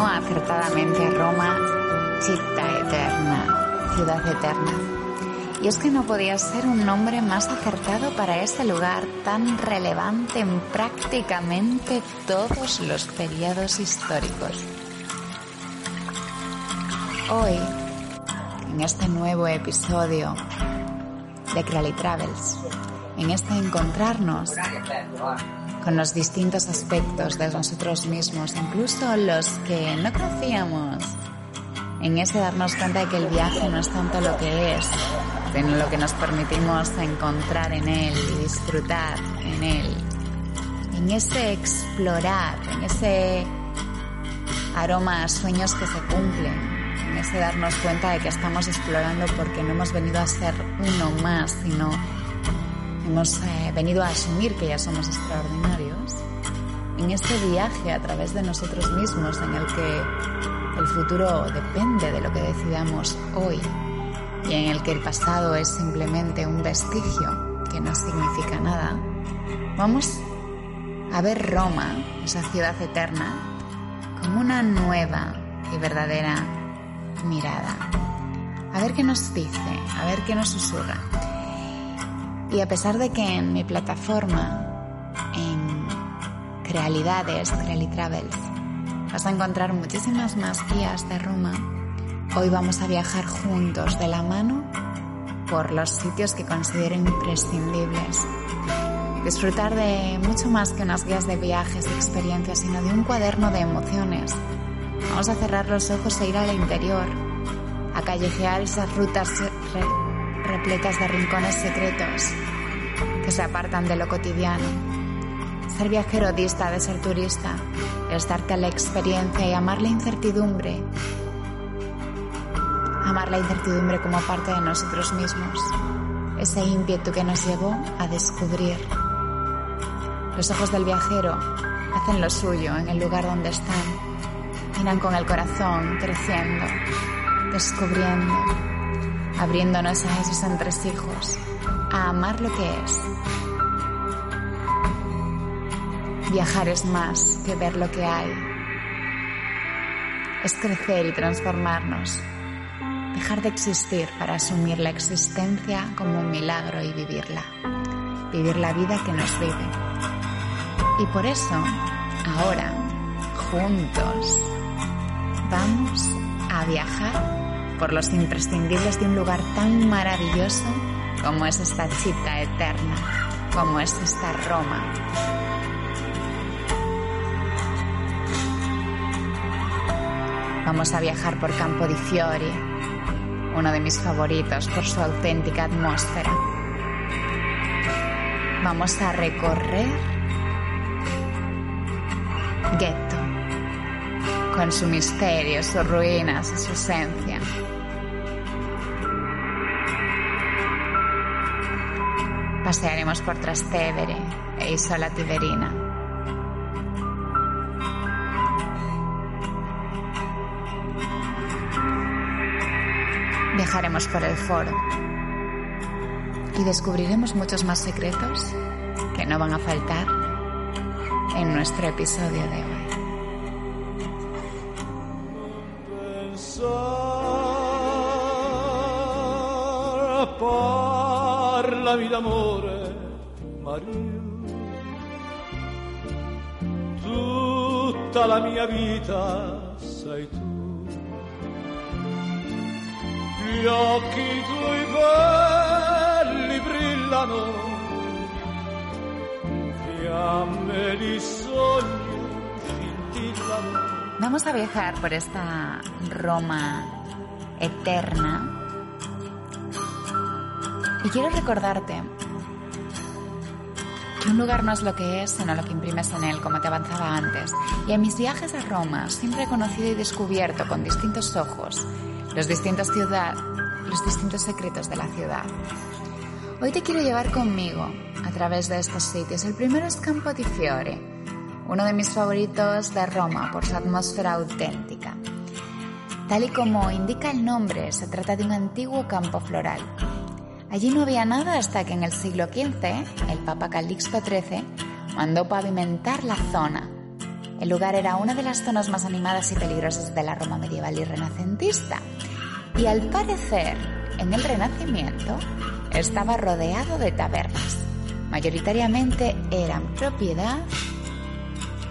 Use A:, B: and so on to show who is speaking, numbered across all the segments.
A: acertadamente a Roma Città Eterna, ciudad eterna. Y es que no podía ser un nombre más acertado para ese lugar tan relevante en prácticamente todos los periodos históricos. Hoy, en este nuevo episodio de Crowley Travels, en este encontrarnos con los distintos aspectos de nosotros mismos, incluso los que no conocíamos, en ese darnos cuenta de que el viaje no es tanto lo que es, sino lo que nos permitimos encontrar en él y disfrutar en él, en ese explorar, en ese aroma a sueños que se cumplen, en ese darnos cuenta de que estamos explorando porque no hemos venido a ser uno más, sino hemos eh, venido a asumir que ya somos extraordinarios, en este viaje a través de nosotros mismos en el que el futuro depende de lo que decidamos hoy y en el que el pasado es simplemente un vestigio que no significa nada, vamos a ver Roma, esa ciudad eterna, como una nueva y verdadera mirada. A ver qué nos dice, a ver qué nos susurra. Y a pesar de que en mi plataforma, en Crealidades, Creali Travels, vas a encontrar muchísimas más guías de Roma, hoy vamos a viajar juntos de la mano por los sitios que considero imprescindibles. Disfrutar de mucho más que unas guías de viajes y experiencias, sino de un cuaderno de emociones. Vamos a cerrar los ojos e ir al interior, a callejear esas rutas repletas de rincones secretos que se apartan de lo cotidiano. Ser viajero dista de ser turista, es darte la experiencia y amar la incertidumbre. Amar la incertidumbre como parte de nosotros mismos, ese ímpetu que nos llevó a descubrir. Los ojos del viajero hacen lo suyo en el lugar donde están, miran con el corazón creciendo, descubriendo, abriéndonos a esos entresijos, a amar lo que es. Viajar es más que ver lo que hay. Es crecer y transformarnos. Dejar de existir para asumir la existencia como un milagro y vivirla. Vivir la vida que nos vive. Y por eso, ahora, juntos, vamos a viajar por los imprescindibles de un lugar tan maravilloso como es esta cita eterna, como es esta Roma. Vamos a viajar por Campo di Fiori, uno de mis favoritos por su auténtica atmósfera. Vamos a recorrer Ghetto, con su misterio, sus ruinas su esencia. Pasearemos por Trastevere e Isola Tiberina. Viajaremos por el foro y descubriremos muchos más secretos que no van a faltar en nuestro episodio de hoy.
B: Parlami d'amore, Maria. Tutta la mia vita sei tu. Gli occhi tuoi belli brillano, fiamme di sogno scintillano.
A: Vamos a viajar por esta Roma eterna y quiero recordarte que un lugar no es lo que es, sino lo que imprimes en él, como te avanzaba antes. Y en mis viajes a Roma siempre he conocido y descubierto con distintos ojos los distintos ciudad, los distintos secretos de la ciudad. Hoy te quiero llevar conmigo a través de estos sitios. El primero es Campo di Fiore, uno de mis favoritos de Roma por su atmósfera auténtica. Tal y como indica el nombre, se trata de un antiguo campo floral Allí no había nada hasta que en el siglo XV el Papa Calixto XIII mandó pavimentar la zona, El lugar era una de las zonas más animadas y peligrosas de la Roma medieval y renacentista. Y al parecer, en el Renacimiento, estaba rodeado de tabernas. Mayoritariamente eran propiedad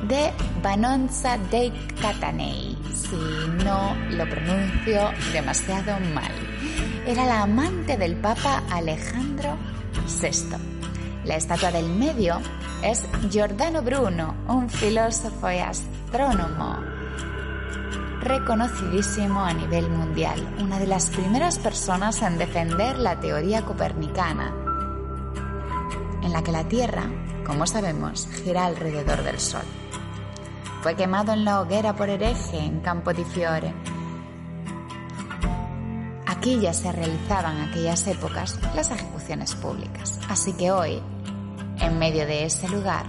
A: de Banonza dei Catanei, si no lo pronuncio demasiado mal. Era la amante del Papa Alejandro VI. La estatua del medio es Giordano Bruno, un filósofo y astrónomo reconocidísimo a nivel mundial, una de las primeras personas en defender la teoría copernicana, en la que la Tierra, como sabemos, gira alrededor del Sol. Fue quemado en la hoguera por hereje en Campo di Fiore. Aquí ya se realizaban en aquellas épocas las ejecuciones públicas, así que hoy, en medio de ese lugar,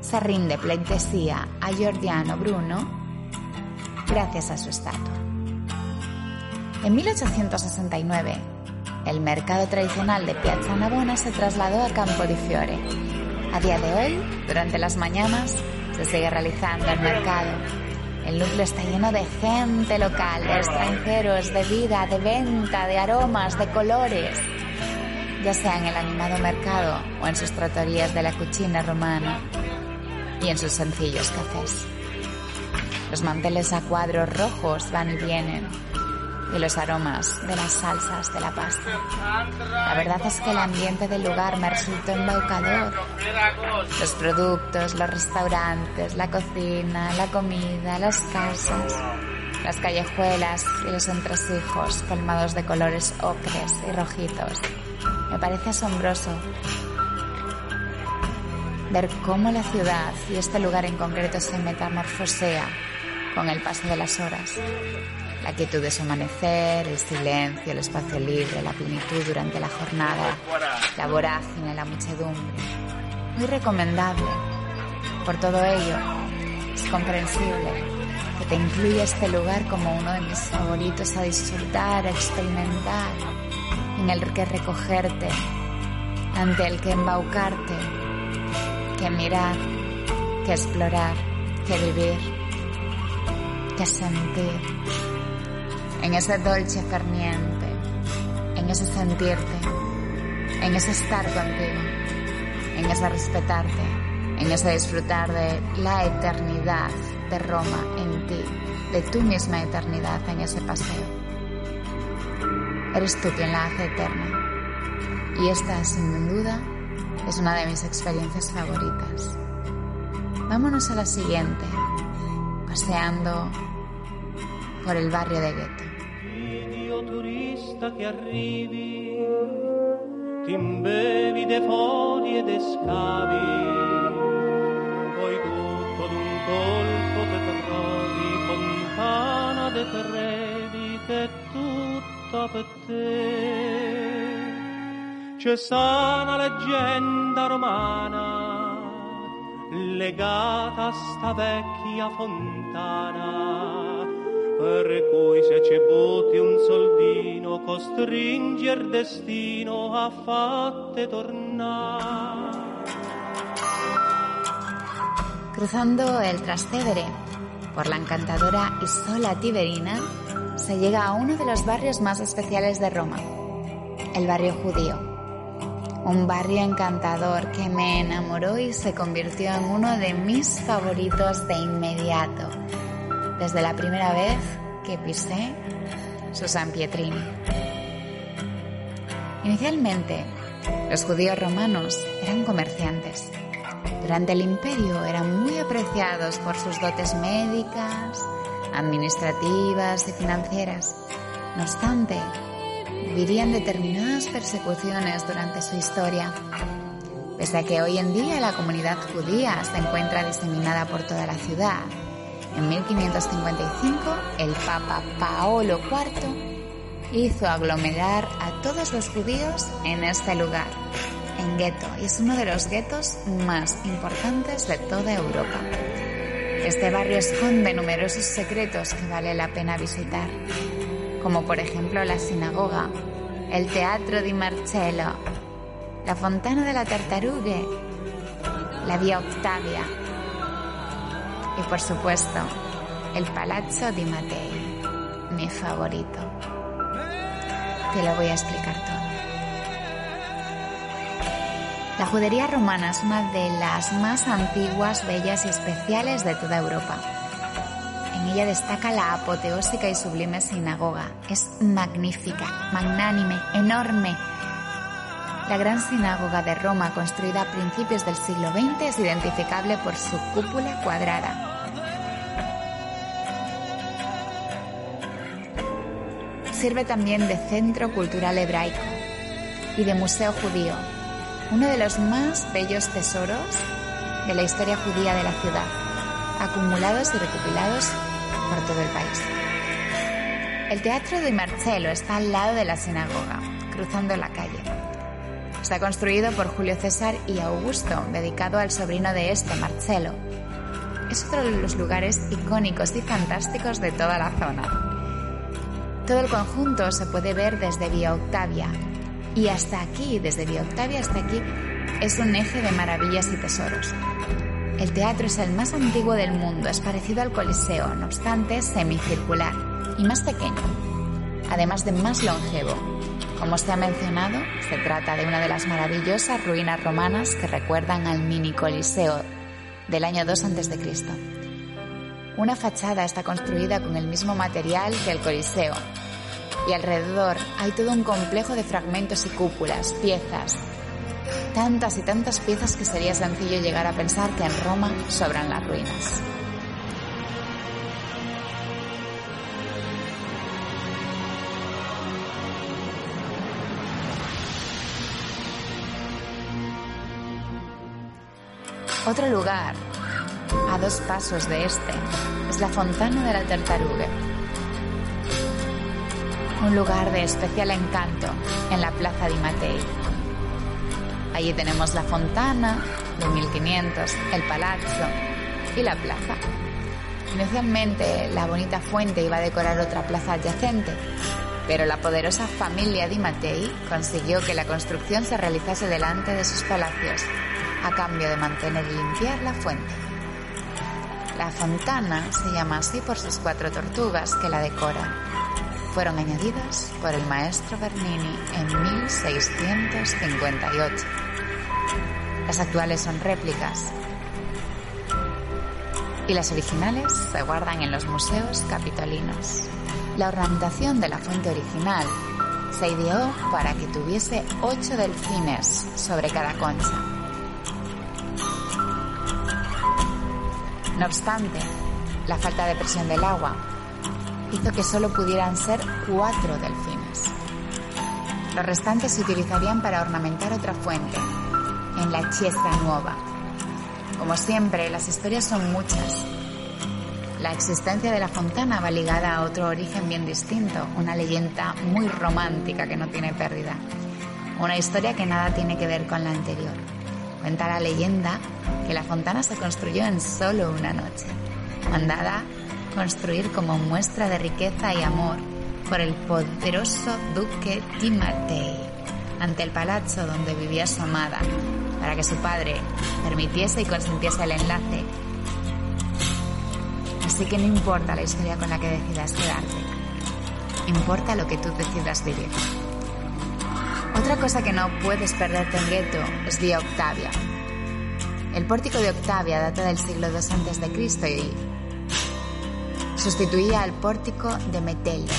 A: se rinde pleitesía a Giordano Bruno gracias a su estatua. En 1869, el mercado tradicional de Piazza Navona se trasladó a Campo di Fiore. A día de hoy, durante las mañanas, se sigue realizando el mercado. El núcleo está lleno de gente local, de extranjeros, de vida, de venta, de aromas, de colores. Ya sea en el animado mercado o en sus tratorías de la cucina romana y en sus sencillos cafés. Los manteles a cuadros rojos van y vienen, y los aromas de las salsas de la pasta. La verdad es que el ambiente del lugar me resultó embaucador. Los productos, los restaurantes, la cocina, la comida, las casas, las callejuelas y los entresijos colmados de colores ocres y rojitos. Me parece asombroso ver cómo la ciudad y este lugar en concreto se metamorfosea con el paso de las horas. La quietud de su amanecer, el silencio, el espacio libre, la plenitud durante la jornada, la vorágine, la muchedumbre. Muy recomendable. Por todo ello, es comprensible que te incluya este lugar como uno de mis favoritos a disfrutar, a experimentar, en el que recogerte, ante el que embaucarte, que mirar, que explorar, que vivir, que sentir en ese dolce ferniente, en ese sentirte, en ese estar contigo, en ese respetarte, en ese disfrutar de la eternidad de Roma en ti, de tu misma eternidad en ese paseo. Eres tú quien la hace eterna. Y esta, sin duda, es una de mis experiencias favoritas. Vámonos a la siguiente, paseando por el barrio de Ghetto.
B: Turista che arrivi, ti imbevi de fori e de scavi, poi tutto d'un colpo te trovi fontana de Trevi che tutta per te. C'è sana leggenda romana legata a sta vecchia fontana tornare.
A: Cruzando el Trastevere por la encantadora Isola Tiberina, se llega a uno de los barrios más especiales de Roma, el barrio judío. Un barrio encantador que me enamoró y se convirtió en uno de mis favoritos de inmediato, desde la primera vez que pisé su San Pietrini. Inicialmente, los judíos romanos eran comerciantes. Durante el imperio eran muy apreciados por sus dotes médicas, administrativas y financieras. No obstante, vivirían determinadas persecuciones durante su historia. Pese a que hoy en día la comunidad judía se encuentra diseminada por toda la ciudad, en 1555 el Papa Paolo IV hizo aglomerar a todos los judíos en este lugar, en gueto, y es uno de los guetos más importantes de toda Europa. Este barrio esconde numerosos secretos que vale la pena visitar, como por ejemplo la sinagoga, el Teatro di Marcello, la Fontana de la Tartarughe, la Vía Octavia, Y por supuesto, el Palazzo di Mattei, mi favorito. Te lo voy a explicar todo. La judería romana es una de las más antiguas, bellas y especiales de toda Europa. En ella destaca la apoteósica y sublime sinagoga. Es magnífica, magnánime, enorme. La gran sinagoga de Roma, construida a principios del siglo XX, es identificable por su cúpula cuadrada. Sirve también de centro cultural hebraico y de museo judío, uno de los más bellos tesoros de la historia judía de la ciudad, acumulados y recopilados por todo el país. El Teatro de Marcello está al lado de la sinagoga, cruzando la calle. Está construido por Julio César y Augusto, dedicado al sobrino de este, Marcello. Es otro de los lugares icónicos y fantásticos de toda la zona. Todo el conjunto se puede ver desde Vía Octavia, y hasta aquí, desde Vía Octavia hasta aquí, es un eje de maravillas y tesoros. El teatro es el más antiguo del mundo, es parecido al Coliseo, no obstante semicircular y más pequeño, además de más longevo. Como se ha mencionado, se trata de una de las maravillosas ruinas romanas que recuerdan al mini Coliseo del año 2 a.C. Una fachada está construida con el mismo material que el Coliseo, y alrededor hay todo un complejo de fragmentos y cúpulas, piezas. Tantas y tantas piezas que sería sencillo llegar a pensar que en Roma sobran las ruinas. Otro lugar, a dos pasos de este, es la Fontana de la Tartaruga un lugar de especial encanto en la Plaza di Mattei. Allí tenemos la fontana de 1500, el palazzo y la plaza. Inicialmente la bonita fuente iba a decorar otra plaza adyacente, pero la poderosa familia Di Mattei consiguió que la construcción se realizase delante de sus palacios, a cambio de mantener y limpiar la fuente. La fontana se llama así por sus cuatro tortugas que la decoran fueron añadidas por el maestro Bernini en 1658. Las actuales son réplicas y las originales se guardan en los museos capitolinos. La ornamentación de la fuente original se ideó para que tuviese ocho delfines sobre cada concha. No obstante, la falta de presión del agua hizo que solo pudieran ser cuatro delfines. Los restantes se utilizarían para ornamentar otra fuente, en la Chiesa Nueva. Como siempre, las historias son muchas. La existencia de la fontana va ligada a otro origen bien distinto, una leyenda muy romántica que no tiene pérdida. Una historia que nada tiene que ver con la anterior. Cuenta la leyenda que la fontana se construyó en solo una noche, mandada construir como muestra de riqueza y amor por el poderoso duque Di Mattei ante el palazzo donde vivía su amada, para que su padre permitiese y consintiese el enlace. Así que no importa la historia con la que decidas quedarte, importa lo que tú decidas vivir. Otra cosa que no puedes perderte en Gueto es Vía Octavia. El pórtico de Octavia data del siglo II a.C. y sustituía al pórtico de Metelle,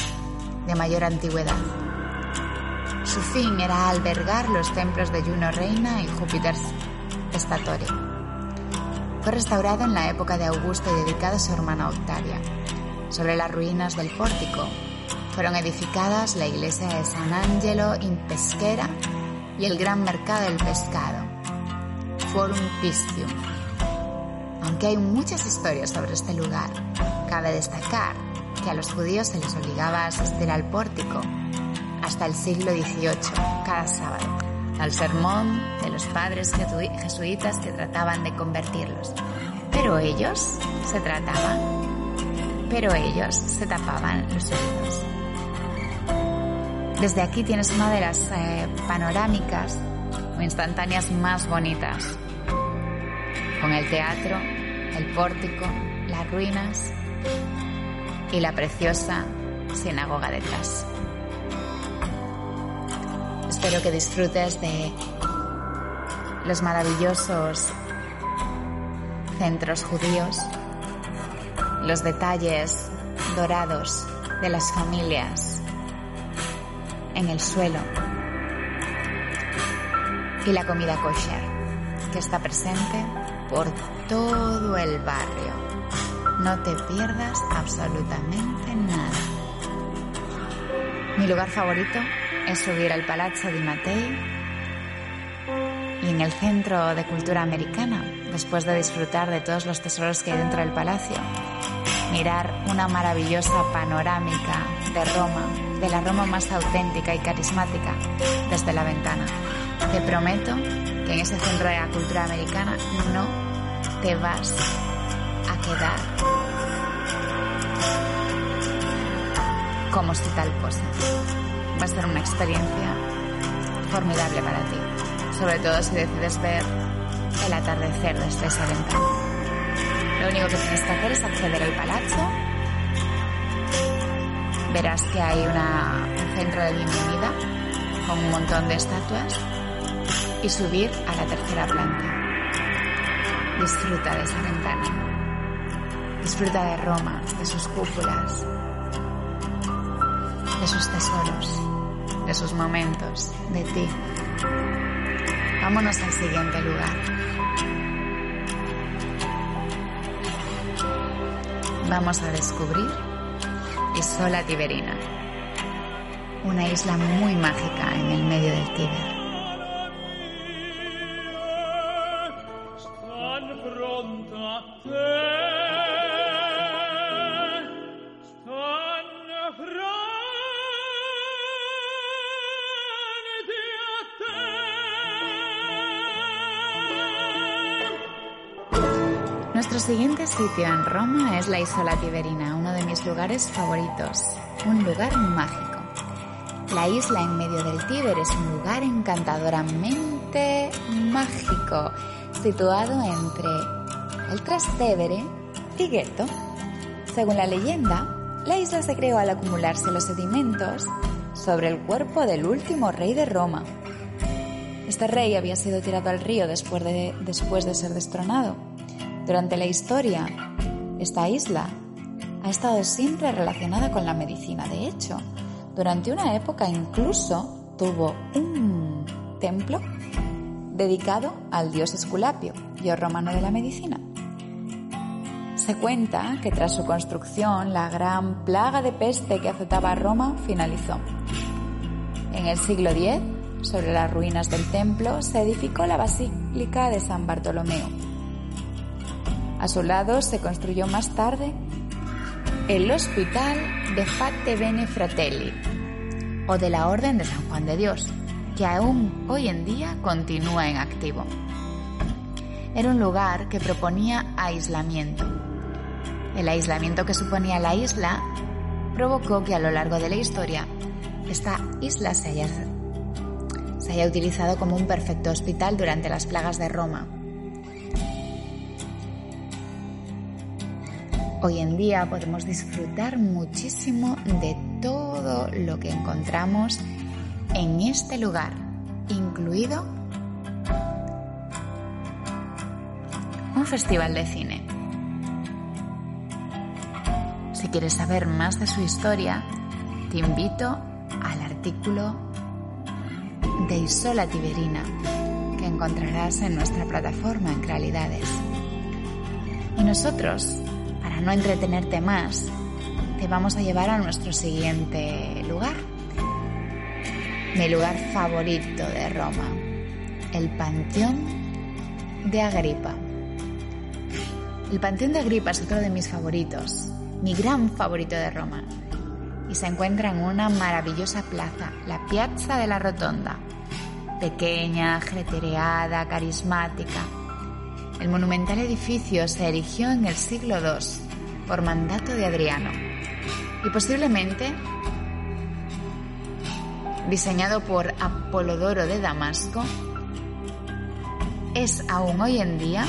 A: de mayor antigüedad. Su fin era albergar los templos de Juno Reina y Júpiter Estatore. Fue restaurado en la época de Augusto y dedicado a su hermana Octavia. Sobre las ruinas del pórtico fueron edificadas la iglesia de San Angelo in Pesquera y el gran mercado del pescado, Forum Pistium. Aunque hay muchas historias sobre este lugar, Cabe destacar que a los judíos se les obligaba a asistir al pórtico hasta el siglo XVIII, cada sábado, al sermón de los padres jesuitas que trataban de convertirlos. Pero ellos se trataban, pero ellos se tapaban los oídos. Desde aquí tienes una de las eh, panorámicas o instantáneas más bonitas, con el teatro, el pórtico las ruinas y la preciosa sinagoga detrás. Espero que disfrutes de los maravillosos centros judíos, los detalles dorados de las familias en el suelo y la comida kosher que está presente por todo el barrio. No te pierdas absolutamente nada. Mi lugar favorito es subir al Palazzo di Mattei y en el Centro de Cultura Americana, después de disfrutar de todos los tesoros que hay dentro del palacio, mirar una maravillosa panorámica de Roma, de la Roma más auténtica y carismática, desde la ventana. Te prometo que en ese centro de la cultura americana no te vas a quedar como si tal cosa. Va a ser una experiencia formidable para ti, sobre todo si decides ver el atardecer desde esa ventana. Lo único que tienes que hacer es acceder al palazzo. Verás que hay un centro de bienvenida con un montón de estatuas y subir a la tercera planta. Disfruta de esa ventana. Disfruta de Roma, de sus cúpulas, de sus tesoros, de sus momentos, de ti. Vámonos al siguiente lugar. Vamos a descubrir Isola Tiberina, una isla muy mágica en el medio del Tíber. Sitio en Roma es la Isola Tiberina, uno de mis lugares favoritos, un lugar mágico. La isla en medio del Tíber es un lugar encantadoramente mágico, situado entre el Trastevere y Ghetto. Según la leyenda, la isla se creó al acumularse los sedimentos sobre el cuerpo del último rey de Roma. Este rey había sido tirado al río después de, después de ser destronado durante la historia, esta isla ha estado siempre relacionada con la medicina. De hecho, durante una época incluso tuvo un templo dedicado al dios Esculapio, dios romano de la medicina. Se cuenta que tras su construcción la gran plaga de peste que azotaba a Roma finalizó. En el siglo X, sobre las ruinas del templo, se edificó la Basílica de San Bartolomeo, a su lado se construyó más tarde el Hospital de Fate Bene Fratelli o de la Orden de San Juan de Dios, que aún hoy en día continúa en activo. Era un lugar que proponía aislamiento. El aislamiento que suponía la isla provocó que a lo largo de la historia esta isla se haya, se haya utilizado como un perfecto hospital durante las plagas de Roma Hoy en día podemos disfrutar muchísimo de todo lo que encontramos en este lugar, incluido un festival de cine. Si quieres saber más de su historia, te invito al artículo de Isola Tiberina que encontrarás en nuestra plataforma en Realidades. Y nosotros no entretenerte más, te vamos a llevar a nuestro siguiente lugar. Mi lugar favorito de Roma, el Panteón de Agripa. El Panteón de Agripa es otro de mis favoritos, mi gran favorito de Roma, y se encuentra en una maravillosa plaza, la Piazza de la Rotonda, pequeña, jetereada, carismática. El monumental edificio se erigió en el siglo II por mandato de Adriano y posiblemente diseñado por Apolodoro de Damasco, es aún hoy en día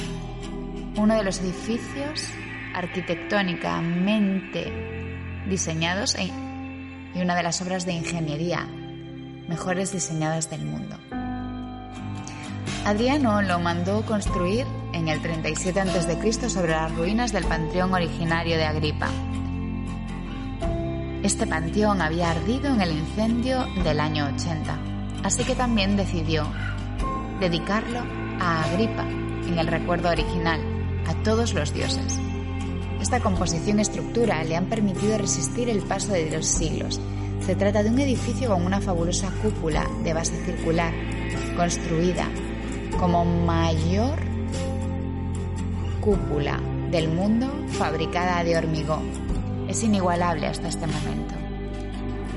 A: uno de los edificios arquitectónicamente diseñados e, y una de las obras de ingeniería mejores diseñadas del mundo. Adriano lo mandó construir en el 37 a.C. sobre las ruinas del panteón originario de Agripa. Este panteón había ardido en el incendio del año 80, así que también decidió dedicarlo a Agripa en el recuerdo original, a todos los dioses. Esta composición y estructura le han permitido resistir el paso de los siglos. Se trata de un edificio con una fabulosa cúpula de base circular, construida como mayor cúpula del mundo fabricada de hormigón. Es inigualable hasta este momento.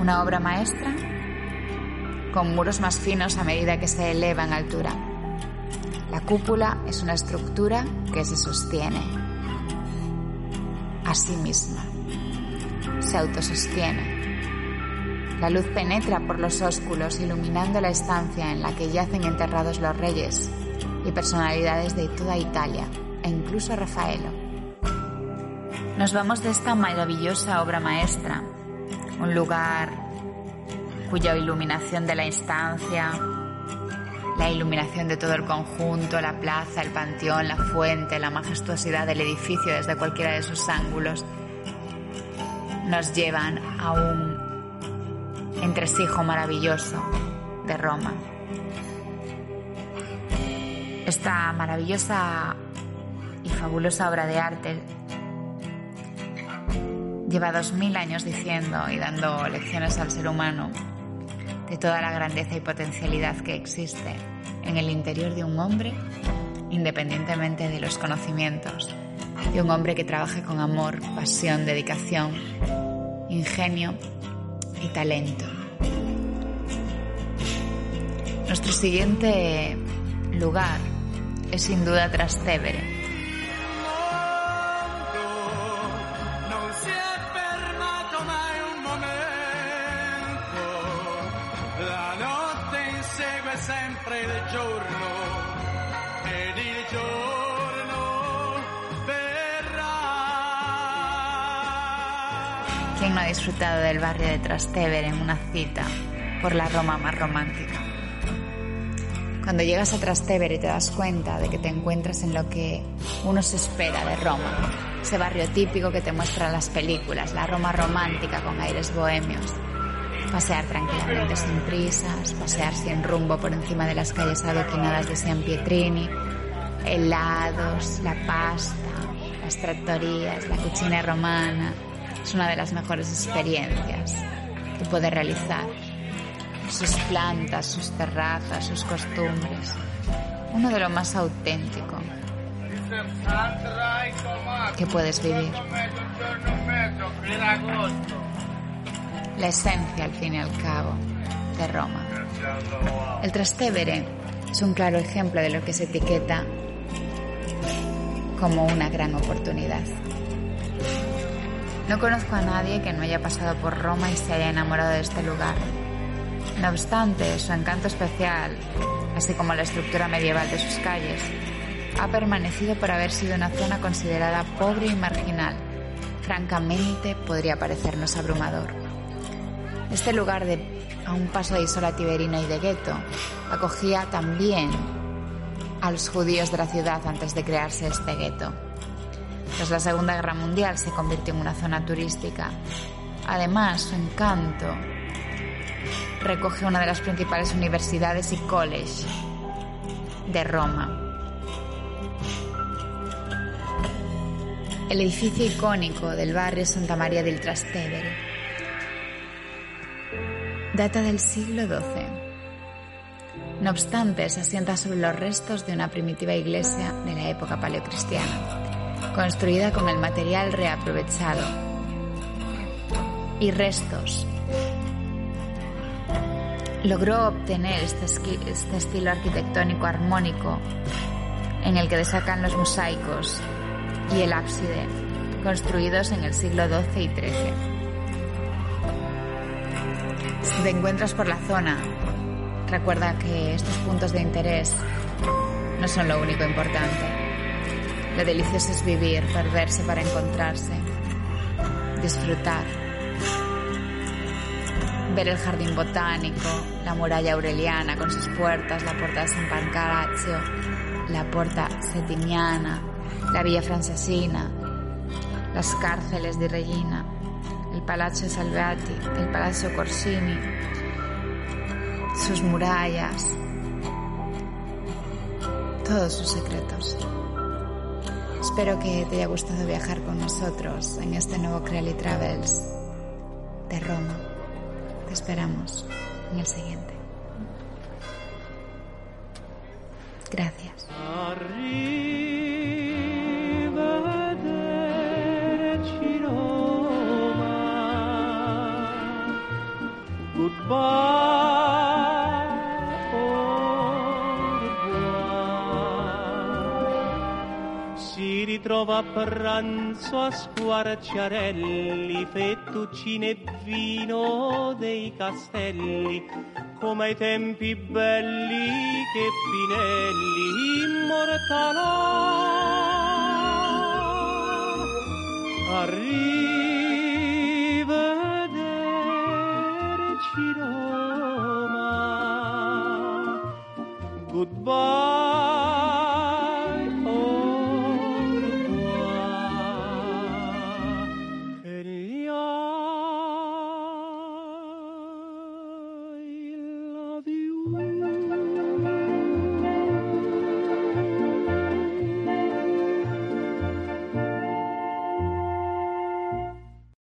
A: Una obra maestra con muros más finos a medida que se eleva en altura. La cúpula es una estructura que se sostiene a sí misma. Se autosostiene. La luz penetra por los ósculos iluminando la estancia en la que yacen enterrados los reyes y personalidades de toda Italia e incluso Rafaelo. Nos vamos de esta maravillosa obra maestra, un lugar cuya iluminación de la instancia, la iluminación de todo el conjunto, la plaza, el panteón, la fuente, la majestuosidad del edificio desde cualquiera de sus ángulos, nos llevan a un entresijo maravilloso de Roma. Esta maravillosa y fabulosa obra de arte lleva dos mil años diciendo y dando lecciones al ser humano de toda la grandeza y potencialidad que existe en el interior de un hombre, independientemente de los conocimientos, de un hombre que trabaje con amor, pasión, dedicación, ingenio y talento. Nuestro siguiente lugar es sin duda Trastevere ¿Quién no ha disfrutado del barrio de Trastevere en una cita por la Roma más romántica? Cuando llegas a Trastevere te das cuenta de que te encuentras en lo que uno se espera de Roma, ese barrio típico que te muestran las películas, la Roma romántica con aires bohemios. Pasear tranquilamente sin prisas, pasear sin rumbo por encima de las calles adoquinadas de San Pietrini, helados, la pasta, las trattorías, la cucina romana. Es una de las mejores experiencias que puedes realizar. Sus plantas, sus terrazas, sus costumbres. Uno de lo más auténtico que puedes vivir la esencia, al fin y al cabo, de Roma. El Trastevere es un claro ejemplo de lo que se etiqueta como una gran oportunidad. No conozco a nadie que no haya pasado por Roma y se haya enamorado de este lugar. No obstante, su encanto especial, así como la estructura medieval de sus calles, ha permanecido por haber sido una zona considerada pobre y marginal. Francamente, podría parecernos abrumador. Este lugar a un paso de Isola Tiberina y de Gueto acogía también a los judíos de la ciudad antes de crearse este gueto. Tras la Segunda Guerra Mundial se convirtió en una zona turística. Además, su encanto recoge una de las principales universidades y college de Roma. El edificio icónico del barrio Santa María del Trastevere data del siglo XII. No obstante, se asienta sobre los restos de una primitiva iglesia de la época paleocristiana, construida con el material reaprovechado y restos. Logró obtener este, este estilo arquitectónico armónico en el que destacan los mosaicos y el ábside, construidos en el siglo XII y XIII. Si te encuentras por la zona, recuerda que estos puntos de interés no son lo único importante. Lo delicioso es vivir, perderse para encontrarse, disfrutar. Ver el jardín botánico, la muralla aureliana con sus puertas, la puerta de San Pancrazio, la puerta setimiana, la villa francesina, las cárceles de Regina, el Palazzo Salveati, el Palazzo Corsini, sus murallas, todos sus secretos. Espero que te haya gustado viajar con nosotros en este nuevo Creali Travels de Roma. Esperamos en el siguiente. Gracias.
B: si ritrova a pranzo a squarciarelli, fettuccine e vino dei castelli, come ai tempi belli che Pinelli immortalò. Arrivederci Roma, goodbye.